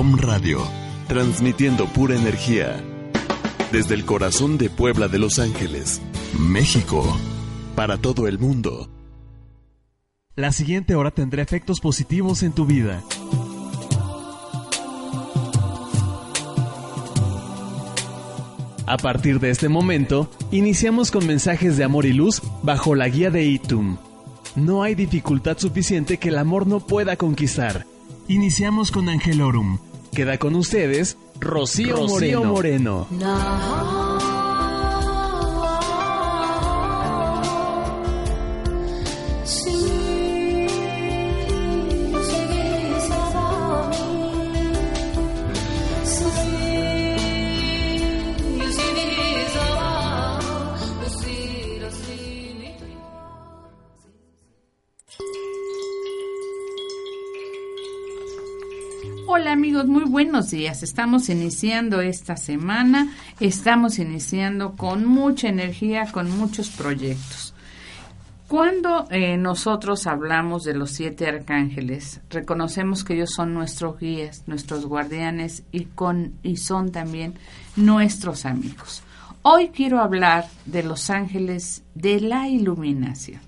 Om Radio, transmitiendo pura energía desde el corazón de Puebla de Los Ángeles, México, para todo el mundo. La siguiente hora tendrá efectos positivos en tu vida. A partir de este momento, iniciamos con mensajes de amor y luz bajo la guía de Itum. No hay dificultad suficiente que el amor no pueda conquistar. Iniciamos con Angelorum. Queda con ustedes Rocío, Moreno. Buenos días. Estamos iniciando esta semana, estamos iniciando con mucha energía, con muchos proyectos. Cuando eh, nosotros hablamos de los siete arcángeles, reconocemos que ellos son nuestros guías, nuestros guardianes y, con, y son también nuestros amigos. Hoy quiero hablar de los ángeles de la iluminación.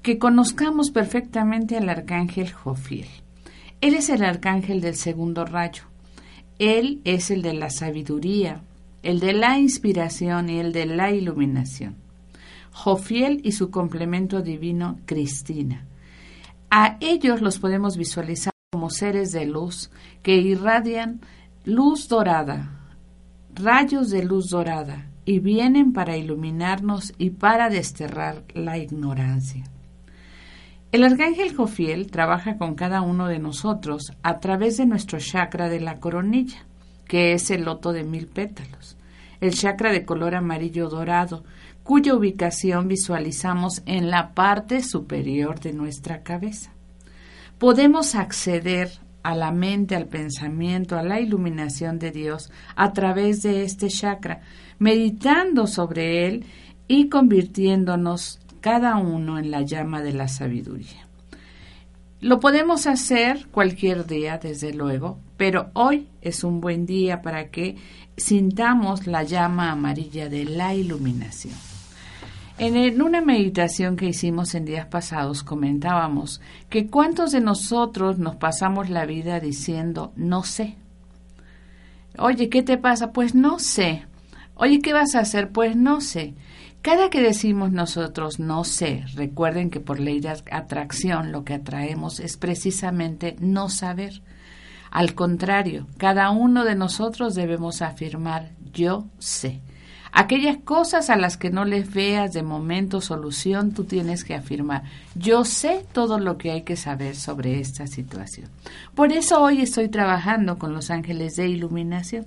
Que conozcamos perfectamente al arcángel Jofiel. Él es el arcángel del segundo rayo. Él es el de la sabiduría, el de la inspiración y el de la iluminación. Jofiel y su complemento divino, Cristina. A ellos los podemos visualizar como seres de luz que irradian luz dorada, rayos de luz dorada, y vienen para iluminarnos y para desterrar la ignorancia. El arcángel Jofiel trabaja con cada uno de nosotros a través de nuestro chakra de la coronilla, que es el loto de mil pétalos, el chakra de color amarillo dorado, cuya ubicación visualizamos en la parte superior de nuestra cabeza. Podemos acceder a la mente, al pensamiento, a la iluminación de Dios a través de este chakra, meditando sobre él y convirtiéndonos cada uno en la llama de la sabiduría. Lo podemos hacer cualquier día, desde luego, pero hoy es un buen día para que sintamos la llama amarilla de la iluminación. En una meditación que hicimos en días pasados comentábamos que cuántos de nosotros nos pasamos la vida diciendo no sé. Oye, ¿qué te pasa? Pues no sé. Oye, ¿qué vas a hacer? Pues no sé. Cada que decimos nosotros no sé, recuerden que por ley de atracción lo que atraemos es precisamente no saber. Al contrario, cada uno de nosotros debemos afirmar yo sé. Aquellas cosas a las que no les veas de momento solución, tú tienes que afirmar, yo sé todo lo que hay que saber sobre esta situación. Por eso hoy estoy trabajando con los ángeles de iluminación.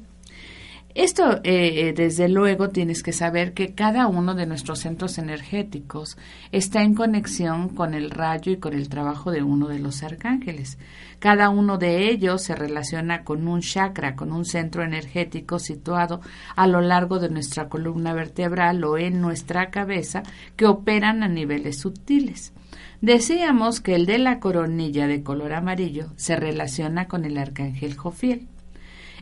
Esto, eh, desde luego, tienes que saber que cada uno de nuestros centros energéticos está en conexión con el rayo y con el trabajo de uno de los arcángeles. Cada uno de ellos se relaciona con un chakra, con un centro energético situado a lo largo de nuestra columna vertebral o en nuestra cabeza que operan a niveles sutiles. Decíamos que el de la coronilla de color amarillo se relaciona con el arcángel Jofiel.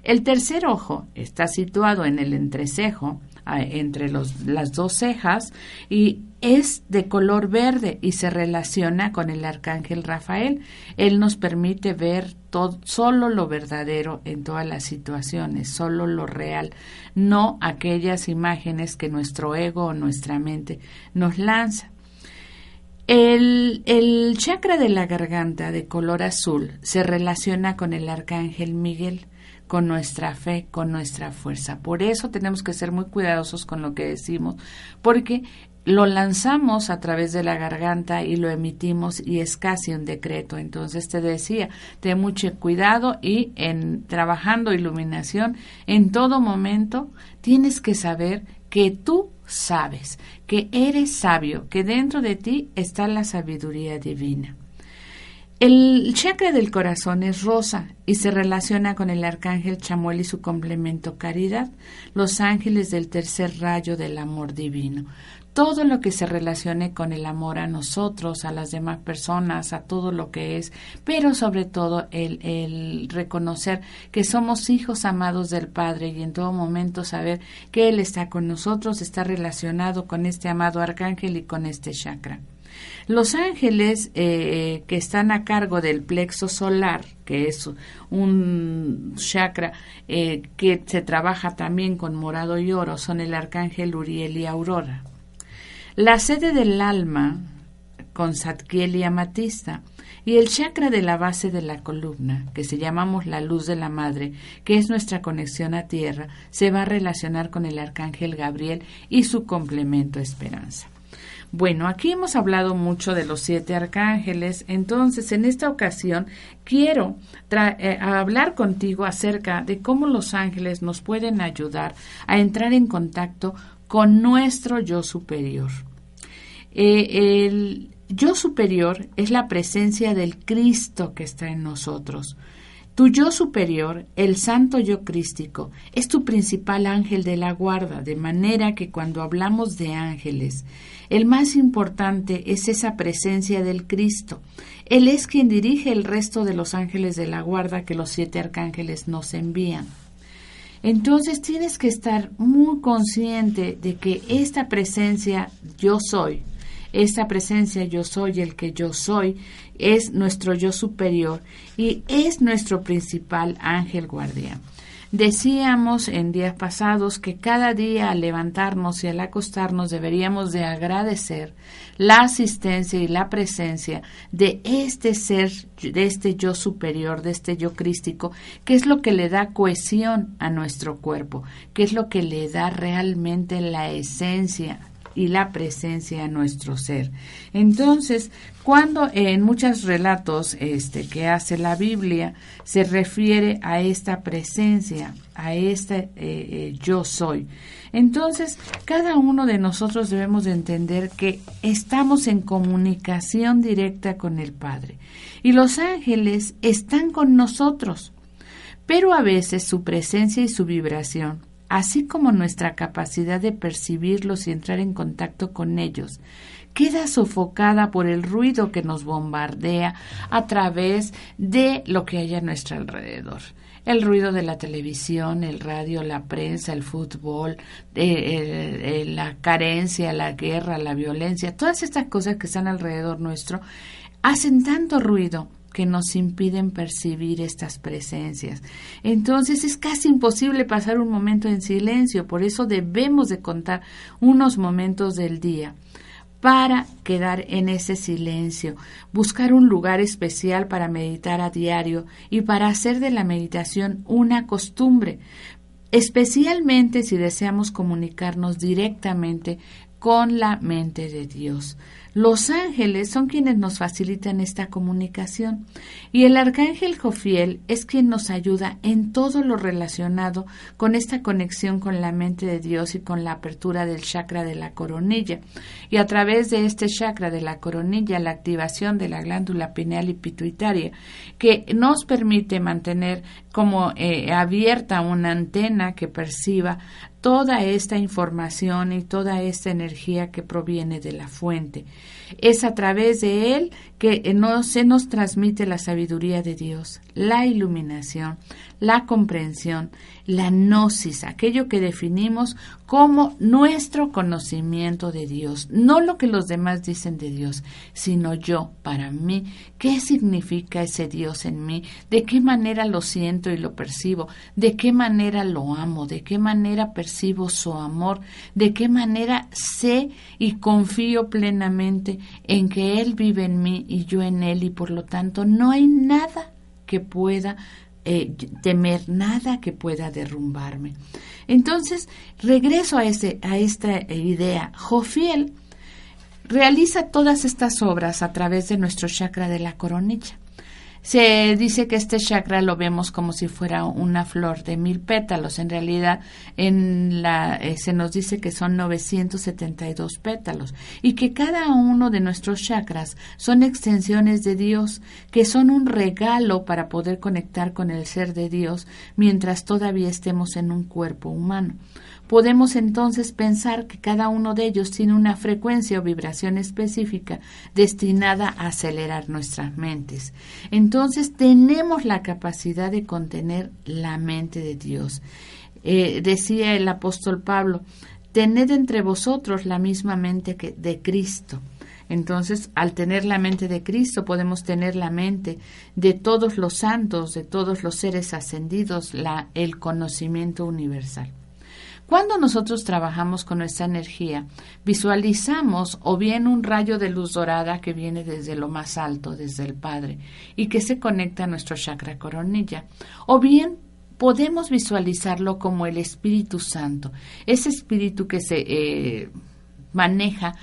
El tercer ojo está situado en el entrecejo, entre las dos cejas, y es de color verde y se relaciona con el arcángel Rafael. Él nos permite ver solo lo verdadero en todas las situaciones, solo lo real, no aquellas imágenes que nuestro ego o nuestra mente nos lanza. El, el chakra de la garganta de color azul se relaciona con el arcángel Miguel con nuestra fe, con nuestra fuerza. Por eso tenemos que ser muy cuidadosos con lo que decimos, porque lo lanzamos a través de la garganta y lo emitimos y es casi un decreto. Entonces te decía, ten mucho cuidado y en trabajando iluminación, en todo momento tienes que saber que tú sabes, que eres sabio, que dentro de ti está la sabiduría divina. El chakra del corazón es rosa y se relaciona con el arcángel Chamuel y su complemento caridad, los ángeles del tercer rayo del amor divino. Todo lo que se relacione con el amor a nosotros, a las demás personas, a todo lo que es, pero sobre todo el, reconocer que somos hijos amados del Padre y en todo momento saber que Él está con nosotros, está relacionado con este amado arcángel y con este chakra. Los ángeles eh, que están a cargo del plexo solar, que es un chakra eh, que se trabaja también con morado y oro, son el arcángel Uriel y Aurora. La sede del alma, con Satkiel y Amatista, y el chakra de la base de la columna, que se llamamos la luz de la madre, que es nuestra conexión a tierra, se va a relacionar con el arcángel Gabriel y su complemento esperanza. Bueno, aquí hemos hablado mucho de los siete arcángeles, entonces en esta ocasión quiero eh, hablar contigo acerca de cómo los ángeles nos pueden ayudar a entrar en contacto con nuestro yo superior. Eh, el yo superior es la presencia del Cristo que está en nosotros. Tu yo superior, el santo yo crístico, es tu principal ángel de la guarda, de manera que cuando hablamos de ángeles, el más importante es esa presencia del Cristo. Él es quien dirige el resto de los ángeles de la guarda que los siete arcángeles nos envían. Entonces tienes que estar muy consciente de que esta presencia yo soy, esta presencia yo soy el que yo soy, es nuestro yo superior y es nuestro principal ángel guardián. Decíamos en días pasados que cada día al levantarnos y al acostarnos deberíamos de agradecer la asistencia y la presencia de este ser, de este yo superior, de este yo crístico, que es lo que le da cohesión a nuestro cuerpo, que es lo que le da realmente la esencia y la presencia a nuestro ser. Entonces, cuando en muchos relatos este, que hace la Biblia se refiere a esta presencia, a este eh, eh, yo soy, entonces cada uno de nosotros debemos de entender que estamos en comunicación directa con el Padre y los ángeles están con nosotros, pero a veces su presencia y su vibración así como nuestra capacidad de percibirlos y entrar en contacto con ellos, queda sofocada por el ruido que nos bombardea a través de lo que hay a nuestro alrededor. El ruido de la televisión, el radio, la prensa, el fútbol, eh, la carencia, la guerra, la violencia, todas estas cosas que están alrededor nuestro, hacen tanto ruido que nos impiden percibir estas presencias. Entonces es casi imposible pasar un momento en silencio, por eso debemos de contar unos momentos del día para quedar en ese silencio, buscar un lugar especial para meditar a diario y para hacer de la meditación una costumbre, especialmente si deseamos comunicarnos directamente con la mente de Dios. Los ángeles son quienes nos facilitan esta comunicación y el arcángel Jofiel es quien nos ayuda en todo lo relacionado con esta conexión con la mente de Dios y con la apertura del chakra de la coronilla. Y a través de este chakra de la coronilla, la activación de la glándula pineal y pituitaria, que nos permite mantener como eh, abierta una antena que perciba toda esta información y toda esta energía que proviene de la fuente. Es a través de él que no, se nos transmite la sabiduría de Dios, la iluminación, la comprensión, la gnosis, aquello que definimos como nuestro conocimiento de Dios, no lo que los demás dicen de Dios, sino yo, para mí, qué significa ese Dios en mí, de qué manera lo siento y lo percibo, de qué manera lo amo, de qué manera percibo su amor, de qué manera sé y confío plenamente en que Él vive en mí y yo en Él y por lo tanto no hay nada que pueda eh, temer nada que pueda derrumbarme. Entonces, regreso a, ese, a esta idea. Jofiel realiza todas estas obras a través de nuestro chakra de la coronilla. Se dice que este chakra lo vemos como si fuera una flor de mil pétalos. En realidad, en la, eh, se nos dice que son 972 pétalos y que cada uno de nuestros chakras son extensiones de Dios, que son un regalo para poder conectar con el ser de Dios mientras todavía estemos en un cuerpo humano. Podemos entonces pensar que cada uno de ellos tiene una frecuencia o vibración específica destinada a acelerar nuestras mentes. Entonces tenemos la capacidad de contener la mente de Dios. Eh, decía el apóstol Pablo, tened entre vosotros la misma mente que de Cristo. Entonces, al tener la mente de Cristo, podemos tener la mente de todos los santos, de todos los seres ascendidos, la, el conocimiento universal. Cuando nosotros trabajamos con nuestra energía, visualizamos o bien un rayo de luz dorada que viene desde lo más alto, desde el Padre, y que se conecta a nuestro chakra coronilla, o bien podemos visualizarlo como el Espíritu Santo, ese espíritu que se eh, maneja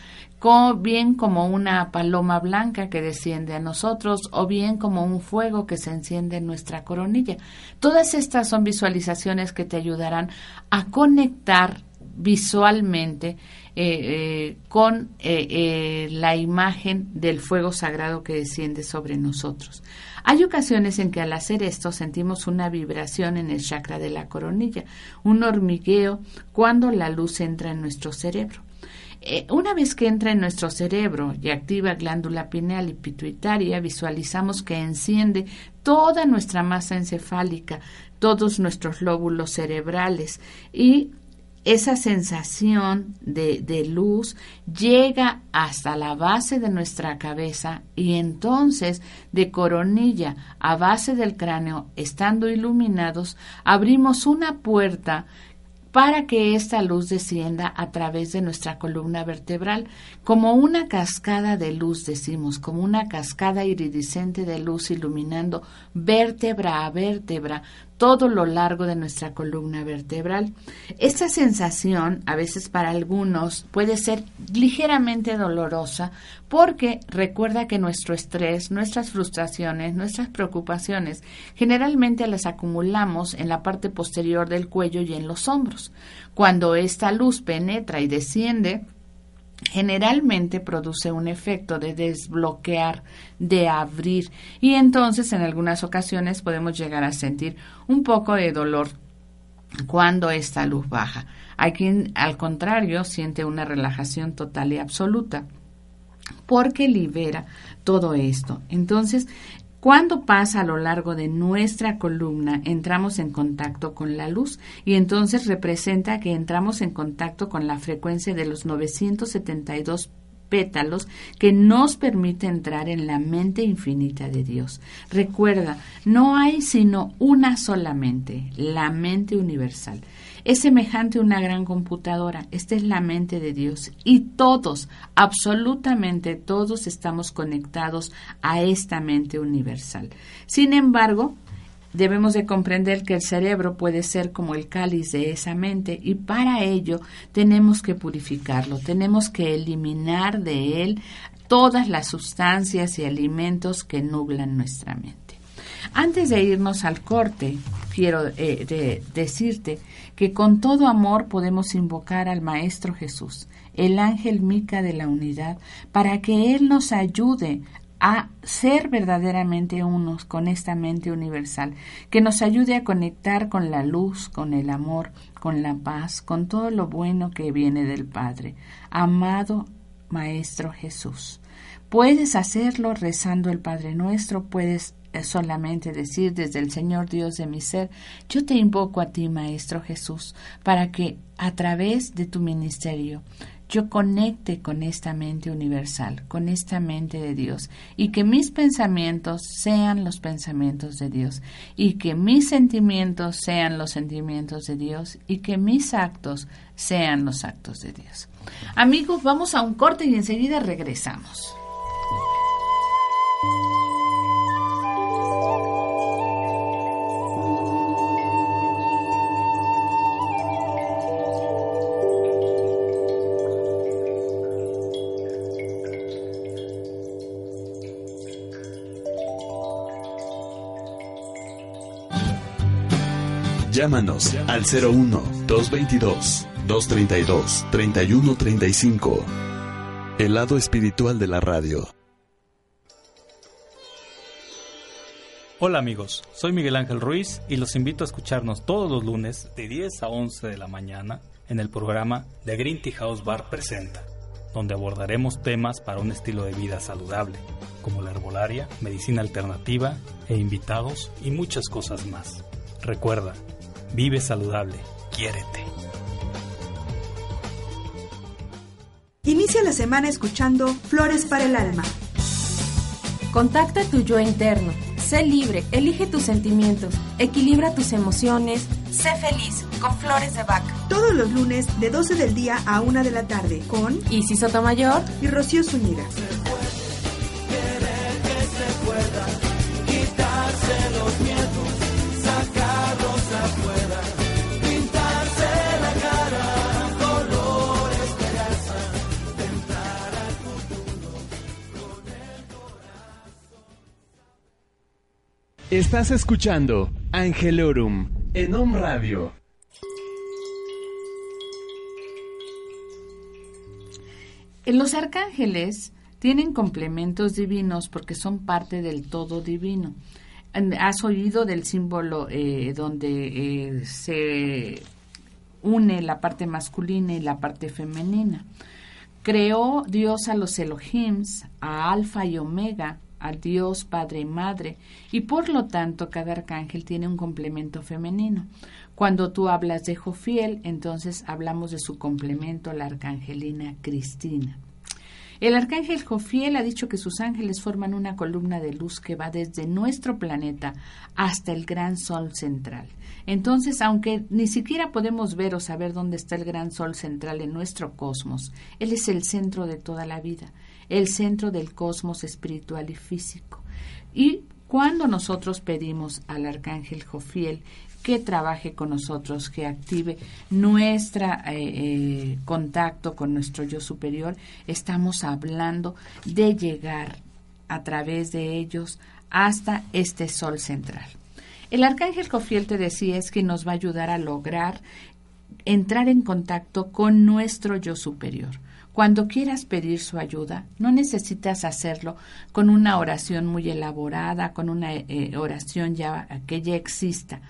bien como una paloma blanca que desciende a nosotros o bien como un fuego que se enciende en nuestra coronilla. Todas estas son visualizaciones que te ayudarán a conectar visualmente eh, eh, con eh, la imagen del fuego sagrado que desciende sobre nosotros. Hay ocasiones en que al hacer esto sentimos una vibración en el chakra de la coronilla, un hormigueo cuando la luz entra en nuestro cerebro. Eh, una vez que entra en nuestro cerebro y activa glándula pineal y pituitaria, visualizamos que enciende toda nuestra masa encefálica, todos nuestros lóbulos cerebrales y esa sensación de, de, luz llega hasta la base de nuestra cabeza y entonces de coronilla a base del cráneo, estando iluminados, abrimos una puerta para que esta luz descienda a través de nuestra columna vertebral, como una cascada de luz, decimos, como una cascada iridiscente de luz iluminando vértebra a vértebra, todo lo largo de nuestra columna vertebral. Esta sensación, a veces para algunos, puede ser ligeramente dolorosa porque recuerda que nuestro estrés, nuestras frustraciones, nuestras preocupaciones, generalmente las acumulamos en la parte posterior del cuello y en los hombros. Cuando esta luz penetra y desciende, generalmente produce un efecto de desbloquear, de abrir y entonces en algunas ocasiones podemos llegar a sentir un poco de dolor cuando esta luz baja. Hay quien al contrario siente una relajación total y absoluta porque libera todo esto. Entonces, cuando pasa a lo largo de nuestra columna, entramos en contacto con la luz y entonces representa que entramos en contacto con la frecuencia de los 972 pétalos que nos permite entrar en la mente infinita de Dios. Recuerda, no hay sino una sola mente, la mente universal es semejante a una gran computadora. Esta es la mente de Dios. Y todos, absolutamente todos estamos conectados a esta mente universal. Sin embargo, debemos de comprender que el cerebro puede ser como el cáliz de esa mente y para ello tenemos que purificarlo, tenemos que eliminar de él todas las sustancias y alimentos que nublan nuestra mente. Antes de irnos al corte, quiero eh, decirte que con todo amor podemos invocar al Maestro Jesús, el ángel Mica de la unidad, para que Él nos ayude a ser verdaderamente unos con esta mente universal, que nos ayude a conectar con la luz, con el amor, con la paz, con todo lo bueno que viene del Padre. Amado Maestro Jesús, puedes hacerlo rezando el Padre Nuestro, puedes solamente decir desde el Señor Dios de mi ser, yo te invoco a ti, Maestro Jesús, para que a través de tu ministerio yo conecte con esta mente universal, con esta mente de Dios, y que mis pensamientos sean los pensamientos de Dios, y que mis sentimientos sean los sentimientos de Dios, y que mis actos sean los actos de Dios. Amigos, vamos a un corte y enseguida regresamos. Llámanos al 01-222-232-3135. El lado espiritual de la radio. Hola amigos, soy Miguel Ángel Ruiz y los invito a escucharnos todos los lunes de 10 a 11 de la mañana en el programa The Green Tea House Bar Presenta, donde abordaremos temas para un estilo de vida saludable, como la herbolaria, medicina alternativa e invitados y muchas cosas más. Recuerda, Vive saludable. Quiérete. Inicia la semana escuchando Flores para el Alma. Contacta tu yo interno. Sé libre, elige tus sentimientos, equilibra tus emociones, sé feliz con Flores de Vaca. Todos los lunes de 12 del día a 1 de la tarde con Isis Sotomayor y Rocío Zúñiga. Estás escuchando Angelorum en Om Radio. Los arcángeles tienen complementos divinos porque son parte del todo divino. ¿Has oído del símbolo eh, donde eh, se une la parte masculina y la parte femenina? Creó Dios a los Elohims, a Alfa y Omega, al Dios Padre y Madre, y por lo tanto cada arcángel tiene un complemento femenino. Cuando tú hablas de Jofiel, entonces hablamos de su complemento, la arcangelina Cristina. El arcángel Jofiel ha dicho que sus ángeles forman una columna de luz que va desde nuestro planeta hasta el gran sol central. Entonces, aunque ni siquiera podemos ver o saber dónde está el gran sol central en nuestro cosmos, Él es el centro de toda la vida el centro del cosmos espiritual y físico. Y cuando nosotros pedimos al arcángel Jofiel que trabaje con nosotros, que active nuestro eh, eh, contacto con nuestro yo superior, estamos hablando de llegar a través de ellos hasta este sol central. El arcángel Jofiel te decía es que nos va a ayudar a lograr entrar en contacto con nuestro yo superior. Cuando quieras pedir su ayuda, no necesitas hacerlo con una oración muy elaborada, con una eh, oración ya que ya exista.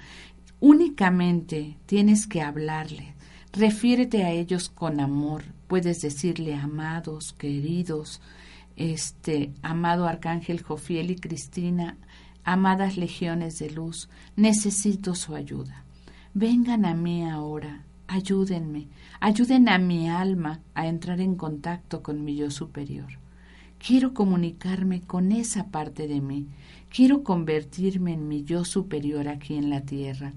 Únicamente tienes que hablarle. Refiérete a ellos con amor. Puedes decirle amados, queridos, este amado arcángel Jofiel y Cristina, amadas legiones de luz, necesito su ayuda. Vengan a mí ahora, ayúdenme, ayuden a mi alma a entrar en contacto con mi yo superior. Quiero comunicarme con esa parte de mí, quiero convertirme en mi yo superior aquí en la tierra.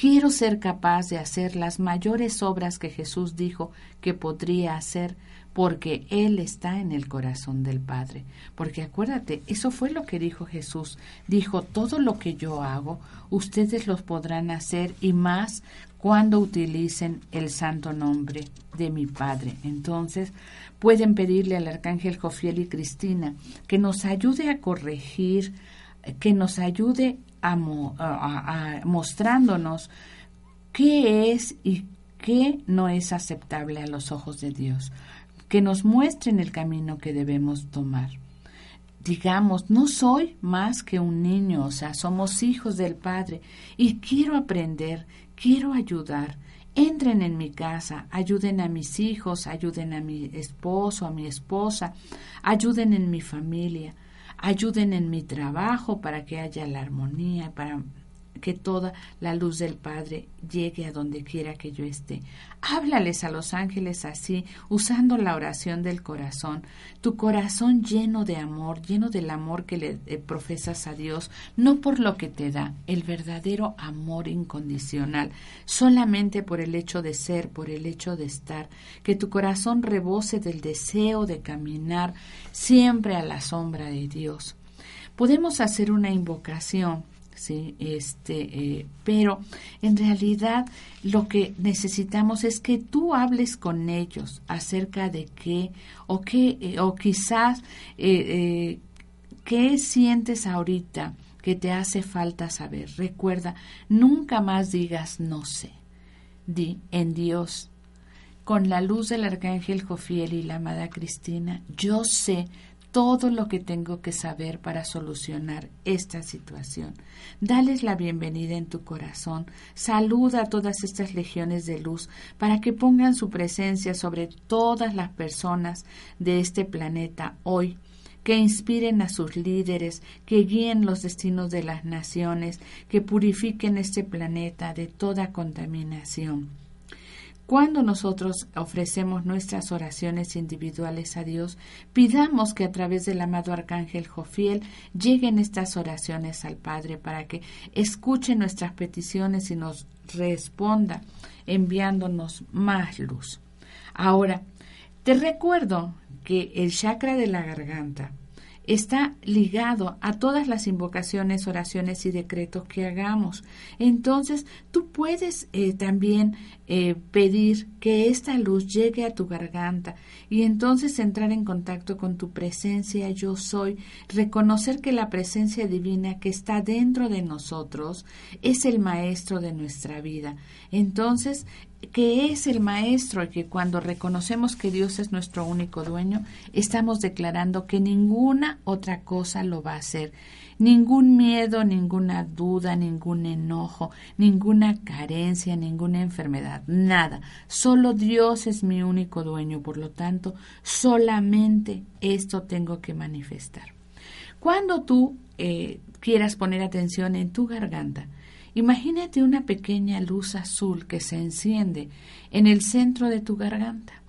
Quiero ser capaz de hacer las mayores obras que Jesús dijo que podría hacer porque Él está en el corazón del Padre. Porque acuérdate, eso fue lo que dijo Jesús. Dijo, todo lo que yo hago, ustedes los podrán hacer y más cuando utilicen el santo nombre de mi Padre. Entonces, pueden pedirle al arcángel Jofiel y Cristina que nos ayude a corregir, que nos ayude mostrándonos qué es y qué no es aceptable a los ojos de Dios, que nos muestren el camino que debemos tomar. Digamos, no soy más que un niño, o sea, somos hijos del Padre y quiero aprender, quiero ayudar. Entren en mi casa, ayuden a mis hijos, ayuden a mi esposo, a mi esposa, ayuden en mi familia, ayuden en mi trabajo para que haya la armonía, para que toda la luz del Padre llegue a donde quiera que yo esté. Háblales a los ángeles así, usando la oración del corazón, tu corazón lleno de amor, lleno del amor que le eh, profesas a Dios, no por lo que te da, el verdadero amor incondicional, solamente por el hecho de ser, por el hecho de estar, que tu corazón rebose del deseo de caminar siempre a la sombra de Dios. Podemos hacer una invocación ¿sí? Este, eh, pero en realidad lo que necesitamos es que tú hables con ellos acerca de qué o qué, eh, o quizás eh, qué sientes ahorita que te hace falta saber. Recuerda, nunca más digas no sé. Di en Dios, con la luz del arcángel Jofiel y la amada Cristina, yo sé todo lo que tengo que saber para solucionar esta situación. Dales la bienvenida en tu corazón. Saluda a todas estas legiones de luz para que pongan su presencia sobre todas las personas de este planeta hoy que inspiren a sus líderes, que guíen los destinos de las naciones, que purifiquen este planeta de toda contaminación. Cuando nosotros ofrecemos nuestras oraciones individuales a Dios, pidamos que a través del amado Arcángel Jofiel lleguen estas oraciones al Padre para que escuche nuestras peticiones y nos responda enviándonos más luz. Ahora, te recuerdo que el chakra de la garganta está ligado a todas las invocaciones, oraciones y decretos que hagamos. Entonces, tú puedes eh, también eh, pedir que esta luz llegue a tu garganta y entonces entrar en contacto con tu presencia yo soy, reconocer que la presencia divina que está dentro de nosotros es el maestro de nuestra vida. Entonces, que es el maestro y que cuando reconocemos que Dios es nuestro único dueño, estamos declarando que ninguna otra cosa lo va a hacer. Ningún miedo, ninguna duda, ningún enojo, ninguna carencia, ninguna enfermedad, nada. Solo Dios es mi único dueño, por lo tanto, solamente esto tengo que manifestar. Cuando tú eh, quieras poner atención en tu garganta, Imagínate una pequeña luz azul que se enciende en el centro de tu garganta.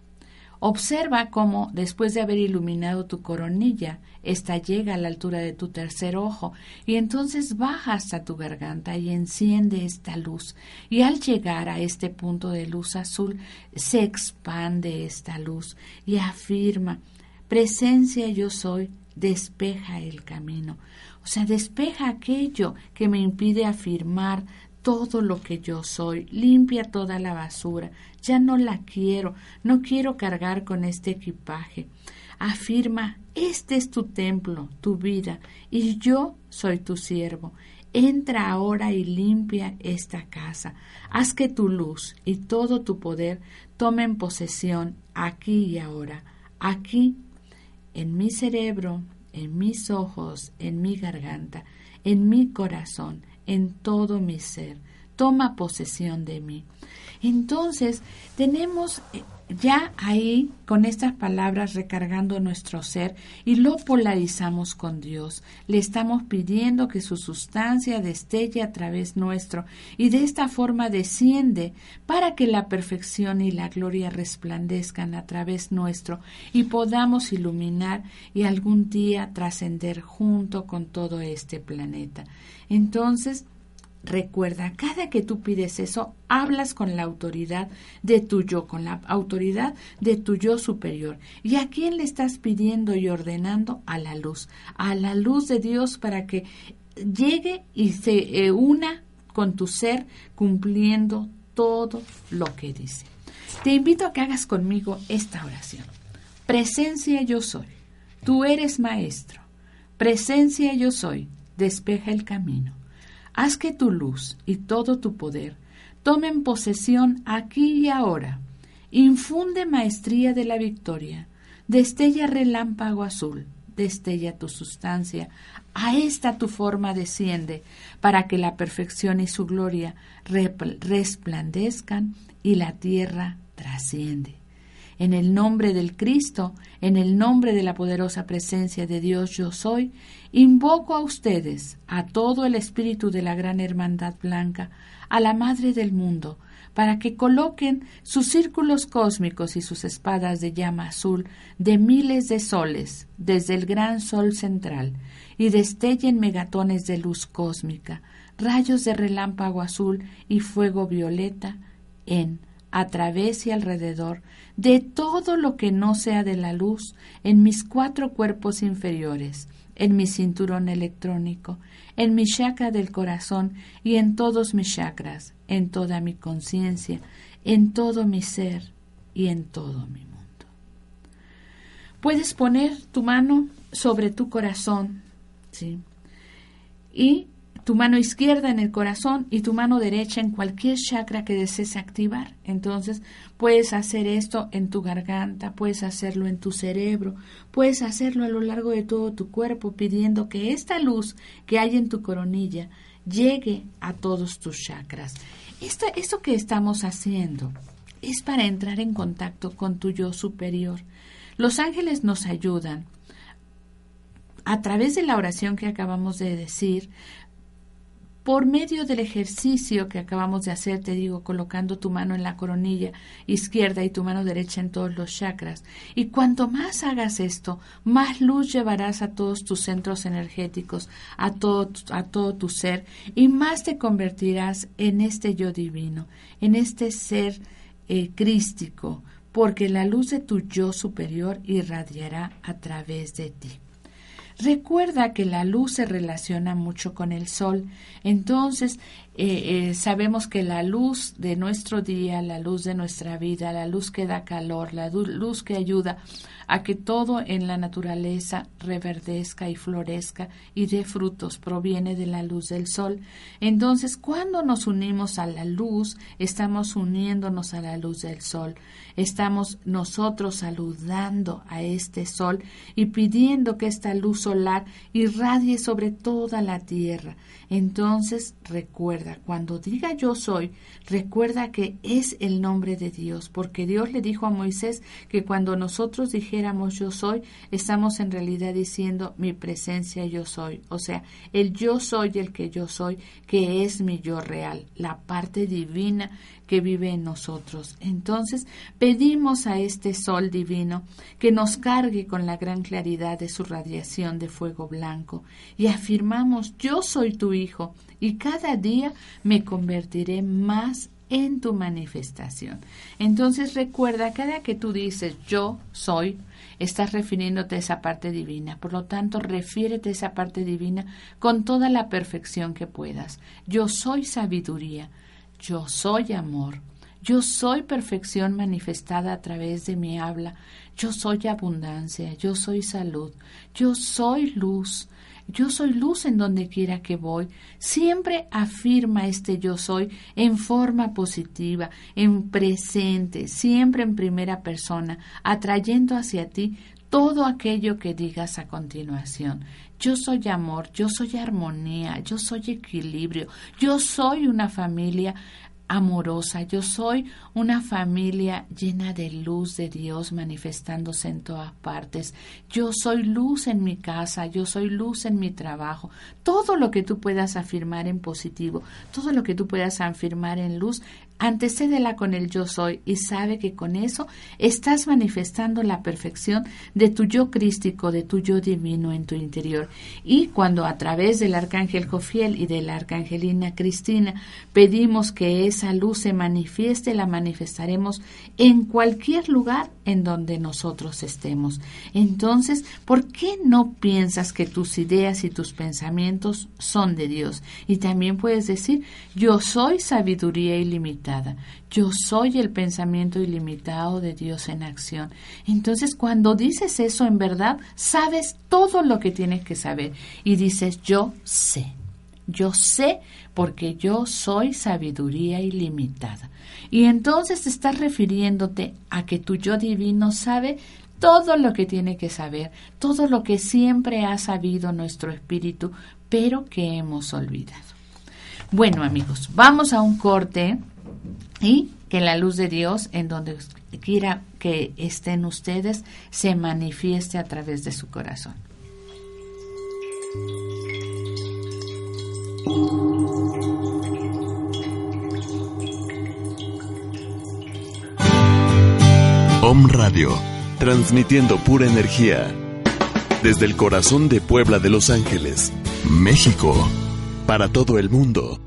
Observa cómo, después de haber iluminado tu coronilla, ésta llega a la altura de tu tercer ojo y entonces baja hasta tu garganta y enciende esta luz. Y al llegar a este punto de luz azul, se expande esta luz y afirma, presencia yo soy, despeja el camino. O sea, despeja aquello que me impide afirmar todo lo que yo soy, limpia toda la basura, ya no la quiero, no quiero cargar con este equipaje. Afirma, este es tu templo, tu vida, y yo soy tu siervo. Entra ahora y limpia esta casa. Haz que tu luz y todo tu poder tomen posesión aquí y ahora, aquí, en mi cerebro, en mis ojos, en mi garganta, en mi corazón, en todo mi ser. Toma posesión de mí. Entonces, tenemos eh, ya ahí con estas palabras recargando nuestro ser y lo polarizamos con Dios. Le estamos pidiendo que su sustancia destelle a través nuestro y de esta forma desciende para que la perfección y la gloria resplandezcan a través nuestro y podamos iluminar y algún día trascender junto con todo este planeta. Entonces, Recuerda, cada que tú pides eso, hablas con la autoridad de tu yo, con la autoridad de tu yo superior. ¿Y a quién le estás pidiendo y ordenando? A la luz, a la luz de Dios para que llegue y se eh, una con tu ser cumpliendo todo lo que dice. Te invito a que hagas conmigo esta oración. Presencia yo soy, tú eres maestro. Presencia yo soy, despeja el camino. Haz que tu luz y todo tu poder tomen posesión aquí y ahora. Infunde maestría de la victoria. Destella relámpago azul. Destella tu sustancia. A esta tu forma desciende, para que la perfección y su gloria resplandezcan y la tierra trasciende. En el nombre del Cristo, en el nombre de la poderosa presencia de Dios yo soy, invoco a ustedes, a todo el espíritu de la gran hermandad blanca, a la Madre del mundo, para que coloquen sus círculos cósmicos y sus espadas de llama azul de miles de soles desde el gran sol central y destellen megatones de luz cósmica, rayos de relámpago azul y fuego violeta en, a través y alrededor de todo lo que no sea de la luz en mis cuatro cuerpos inferiores, en mi cinturón electrónico, en mi chakra del corazón y en todos mis chakras, en toda mi conciencia, en todo mi ser y en todo mi mundo. Puedes poner tu mano sobre tu corazón, ¿sí? y tu mano izquierda en el corazón y tu mano derecha en cualquier chakra que desees activar. Entonces puedes hacer esto en tu garganta, puedes hacerlo en tu cerebro, puedes hacerlo a lo largo de todo tu cuerpo pidiendo que esta luz que hay en tu coronilla llegue a todos tus chakras. Esto, esto que estamos haciendo es para entrar en contacto con tu yo superior. Los ángeles nos ayudan a través de la oración que acabamos de decir, por medio del ejercicio que acabamos de hacer, te digo, colocando tu mano en la coronilla izquierda y tu mano derecha en todos los chakras. Y cuanto más hagas esto, más luz llevarás a todos tus centros energéticos, a todo, a todo tu ser, y más te convertirás en este yo divino, en este ser eh, crístico, porque la luz de tu yo superior irradiará a través de ti. Recuerda que la luz se relaciona mucho con el sol, entonces eh, eh, sabemos que la luz de nuestro día, la luz de nuestra vida, la luz que da calor, la luz que ayuda a que todo en la naturaleza reverdezca y florezca y dé frutos, proviene de la luz del sol. Entonces, cuando nos unimos a la luz, estamos uniéndonos a la luz del sol. Estamos nosotros saludando a este sol y pidiendo que esta luz solar irradie sobre toda la tierra. Entonces, recuerda, cuando diga yo soy, recuerda que es el nombre de Dios, porque Dios le dijo a Moisés que cuando nosotros dijéramos yo soy, estamos en realidad diciendo mi presencia yo soy, o sea, el yo soy el que yo soy, que es mi yo real, la parte divina que vive en nosotros. Entonces pedimos a este sol divino que nos cargue con la gran claridad de su radiación de fuego blanco y afirmamos yo soy tu hijo y cada día me convertiré más en tu manifestación. Entonces recuerda, cada que tú dices yo soy, estás refiriéndote a esa parte divina. Por lo tanto, refiérete a esa parte divina con toda la perfección que puedas. Yo soy sabiduría. Yo soy amor. Yo soy perfección manifestada a través de mi habla. Yo soy abundancia. Yo soy salud. Yo soy luz. Yo soy luz en donde quiera que voy. Siempre afirma este yo soy en forma positiva, en presente, siempre en primera persona, atrayendo hacia ti todo aquello que digas a continuación. Yo soy amor, yo soy armonía, yo soy equilibrio, yo soy una familia amorosa, yo soy una familia llena de luz de Dios manifestándose en todas partes. Yo soy luz en mi casa, yo soy luz en mi trabajo. Todo lo que tú puedas afirmar en positivo, todo lo que tú puedas afirmar en luz, antecédela con el yo soy y sabe que con eso estás manifestando la perfección de tu yo crístico, de tu yo divino en tu interior. Y cuando a través del arcángel Jofiel y de la arcangelina Cristina pedimos que esa luz se manifieste, la manifestaremos en cualquier lugar en donde nosotros estemos. Entonces, ¿por qué no piensas que tus ideas y tus pensamientos son de Dios? Y también puedes decir, yo soy sabiduría ilimitada, yo soy el pensamiento ilimitado de Dios en acción. Entonces, cuando dices eso en verdad, sabes todo lo que tienes que saber y dices, yo sé. Yo sé porque yo soy sabiduría ilimitada. Y entonces estás refiriéndote a que tu yo divino sabe todo lo que tiene que saber, todo lo que siempre ha sabido nuestro espíritu, pero que hemos olvidado. Bueno amigos, vamos a un corte y que la luz de Dios, en donde quiera que estén ustedes, se manifieste a través de su corazón. Om Radio, transmitiendo pura energía desde el corazón de Puebla de Los Ángeles, México, para todo el mundo.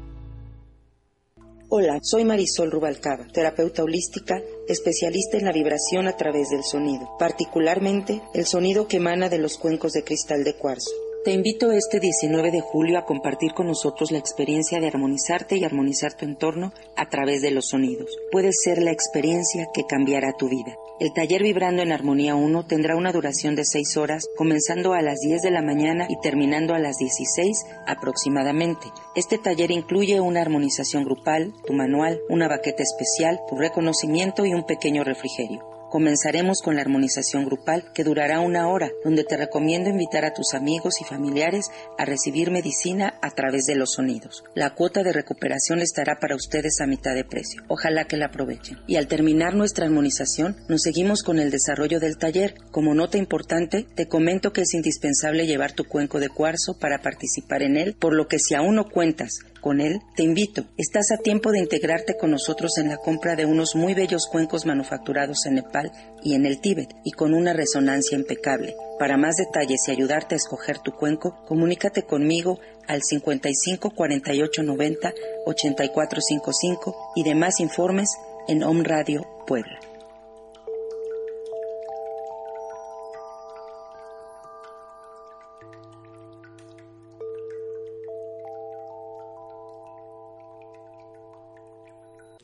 Hola, soy Marisol Rubalcaba, terapeuta holística, especialista en la vibración a través del sonido, particularmente el sonido que emana de los cuencos de cristal de cuarzo. Te invito este 19 de julio a compartir con nosotros la experiencia de armonizarte y armonizar tu entorno a través de los sonidos. Puede ser la experiencia que cambiará tu vida. El taller Vibrando en Armonía 1 tendrá una duración de 6 horas, comenzando a las 10 de la mañana y terminando a las 16 aproximadamente. Este taller incluye una armonización grupal, tu manual, una baqueta especial, tu reconocimiento y un pequeño refrigerio. Comenzaremos con la armonización grupal que durará una hora, donde te recomiendo invitar a tus amigos y familiares a recibir medicina a través de los sonidos. La cuota de recuperación estará para ustedes a mitad de precio. Ojalá que la aprovechen. Y al terminar nuestra armonización, nos seguimos con el desarrollo del taller. Como nota importante, te comento que es indispensable llevar tu cuenco de cuarzo para participar en él, por lo que si aún no cuentas con él, te invito. Estás a tiempo de integrarte con nosotros en la compra de unos muy bellos cuencos manufacturados en Nepal y en el Tíbet y con una resonancia impecable. Para más detalles y ayudarte a escoger tu cuenco, comunícate conmigo al 55 48 90 84 55 y demás informes en Om Radio Puebla.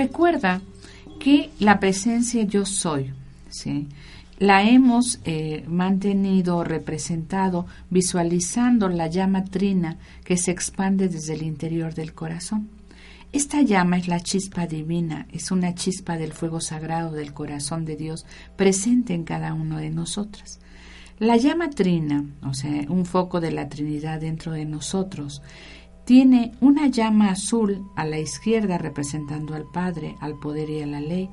Recuerda que la presencia yo soy, ¿sí? la hemos eh, mantenido representado visualizando la llama trina que se expande desde el interior del corazón. Esta llama es la chispa divina, es una chispa del fuego sagrado del corazón de Dios presente en cada uno de nosotros. La llama trina, o sea, un foco de la Trinidad dentro de nosotros, tiene una llama azul a la izquierda representando al Padre, al poder y a la ley,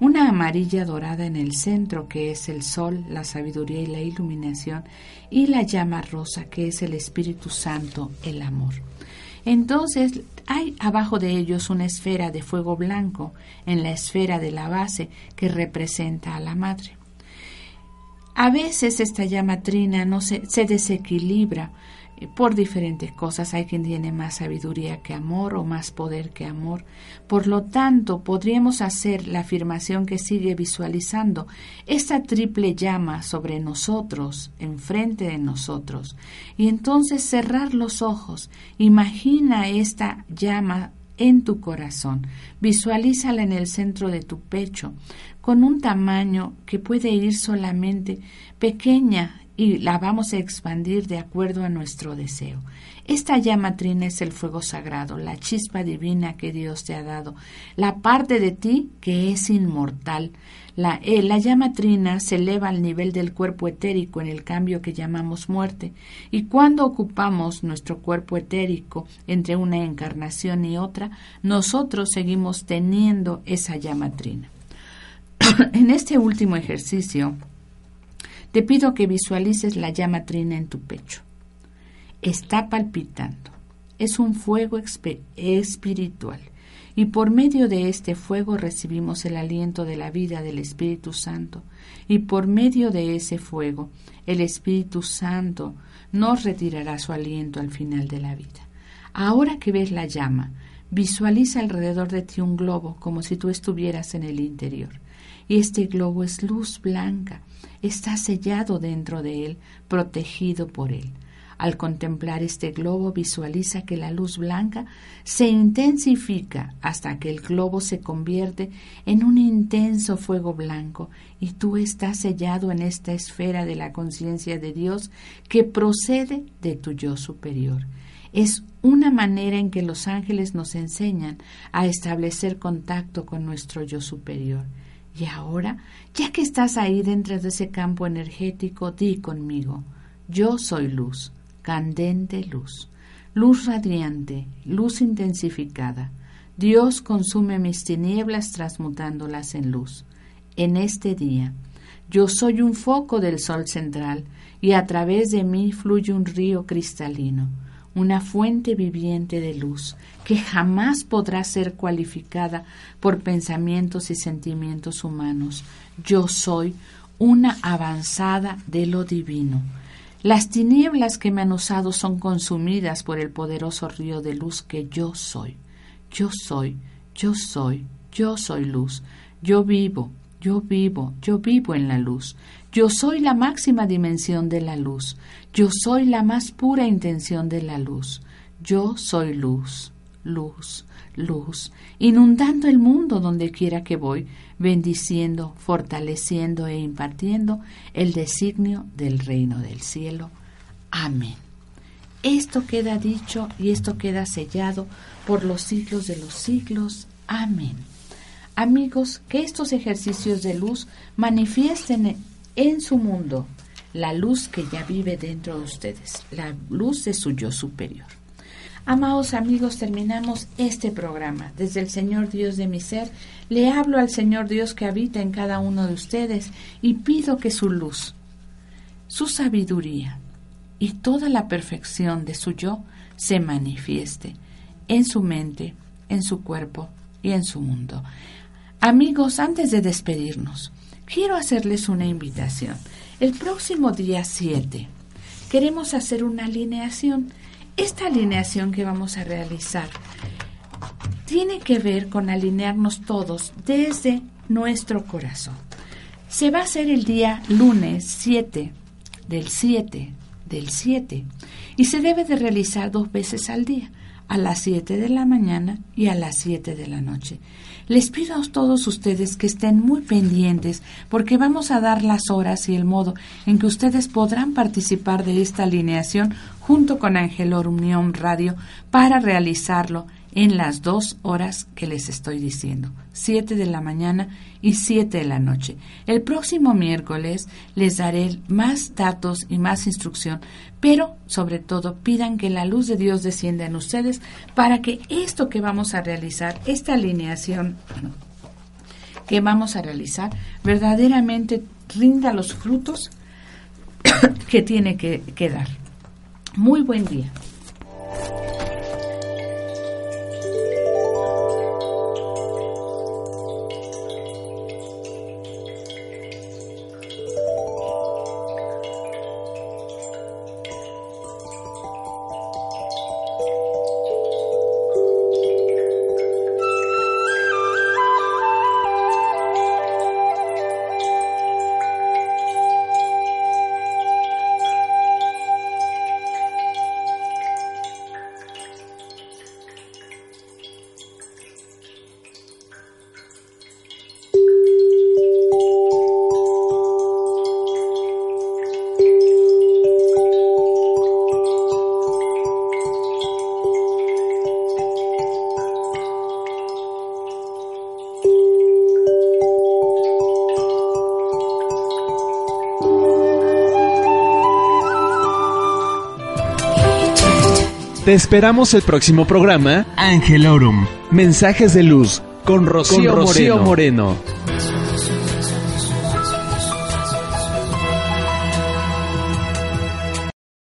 una amarilla dorada en el centro que es el sol, la sabiduría y la iluminación, y la llama rosa que es el Espíritu Santo, el amor. Entonces hay abajo de ellos una esfera de fuego blanco en la esfera de la base que representa a la madre. A veces esta llama trina no se, se desequilibra por diferentes cosas. Hay quien tiene más sabiduría que amor o más poder que amor. Por lo tanto, podríamos hacer la afirmación que sigue visualizando esta triple llama sobre nosotros, enfrente de nosotros, y entonces cerrar los ojos. Imagina esta llama en tu corazón. Visualízala en el centro de tu pecho, con un tamaño que puede ir solamente pequeña y la vamos a expandir de acuerdo a nuestro deseo. Esta llama trina es el fuego sagrado, la chispa divina que Dios te ha dado, la parte de ti que es inmortal. La, eh, la llama trina se eleva al nivel del cuerpo etérico en el cambio que llamamos muerte, y cuando ocupamos nuestro cuerpo etérico entre una encarnación y otra, nosotros seguimos teniendo esa llama trina. en este último ejercicio, te pido que visualices la llama trina en tu pecho. Está palpitando. Es un fuego espiritual. Y por medio de este fuego recibimos el aliento de la vida del Espíritu Santo. Y por medio de ese fuego, el Espíritu Santo nos retirará su aliento al final de la vida. Ahora que ves la llama, visualiza alrededor de ti un globo como si tú estuvieras en el interior. Y este globo es luz blanca está sellado dentro de él, protegido por él. Al contemplar este globo visualiza que la luz blanca se intensifica hasta que el globo se convierte en un intenso fuego blanco y tú estás sellado en esta esfera de la conciencia de Dios que procede de tu yo superior. Es una manera en que los ángeles nos enseñan a establecer contacto con nuestro yo superior. Y ahora, ya que estás ahí dentro de ese campo energético, di conmigo, yo soy luz, candente luz, luz radiante, luz intensificada. Dios consume mis tinieblas transmutándolas en luz. En este día, Yo soy un foco del sol central y a través de mí fluye un río cristalino, una fuente viviente de luz que jamás podrá ser cualificada por pensamientos y sentimientos humanos. Yo soy una avanzada de lo divino. Las tinieblas que me han usado son consumidas por el poderoso río de luz que yo soy. Yo soy, yo soy, yo soy luz. Yo vivo, yo vivo, yo vivo en la luz. Yo soy la máxima dimensión de la luz. Yo soy la más pura intención de la luz. Yo soy luz, luz, luz, inundando el mundo donde quiera que voy, bendiciendo, fortaleciendo e impartiendo el designio del reino del cielo. Amén. Esto queda dicho y esto queda sellado por los siglos de los siglos. Amén. Amigos, que estos ejercicios de luz manifiesten en su mundo la luz que ya vive dentro de ustedes, la luz de su yo superior. Amados amigos, terminamos este programa. Desde el Señor Dios de mi ser, le hablo al Señor Dios que habita en cada uno de ustedes y pido que su luz, su sabiduría y toda la perfección de su yo se manifieste en su mente, en su cuerpo y en su mundo. Amigos, antes de despedirnos, quiero hacerles una invitación. El próximo día 7 queremos hacer una alineación. Esta alineación que vamos a realizar tiene que ver con alinearnos todos desde nuestro corazón. Se va a hacer el día lunes 7 del 7 del 7 y se debe de realizar dos veces al día, a las 7 de la mañana y a las 7 de la noche. Les pido a todos ustedes que estén muy pendientes porque vamos a dar las horas y el modo en que ustedes podrán participar de esta alineación junto con Angelorum Neon Radio para realizarlo en las dos horas que les estoy diciendo, 7 de la mañana y 7 de la noche. El próximo miércoles les daré más datos y más instrucción, pero sobre todo pidan que la luz de Dios descienda en ustedes para que esto que vamos a realizar, esta alineación que vamos a realizar, verdaderamente rinda los frutos que tiene que, que dar. Muy buen día. Te esperamos el próximo programa Angelorum. Mensajes de Luz con Rocío, Moreno.